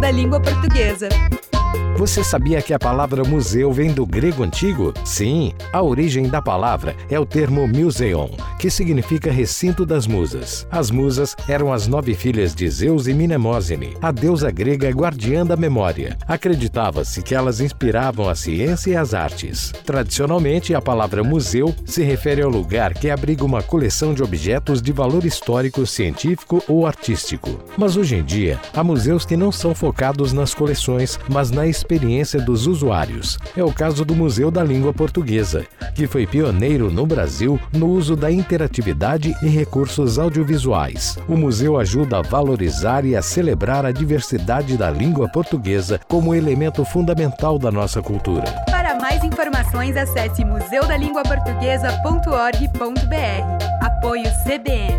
Da Língua Portuguesa. Você sabia que a palavra museu vem do grego antigo? Sim, a origem da palavra é o termo museion, que significa recinto das musas. As musas eram as nove filhas de Zeus e Mnemosine, a deusa grega guardiã da memória. Acreditava-se que elas inspiravam a ciência e as artes. Tradicionalmente, a palavra museu se refere ao lugar que abriga uma coleção de objetos de valor histórico, científico ou artístico. Mas hoje em dia, há museus que não são focados nas coleções, mas na experiência dos usuários. É o caso do Museu da Língua Portuguesa, que foi pioneiro no Brasil no uso da interatividade e recursos audiovisuais. O museu ajuda a valorizar e a celebrar a diversidade da língua portuguesa como elemento fundamental da nossa cultura. Para mais informações, acesse museudalinguaportuguesa.org.br. Apoio CBN.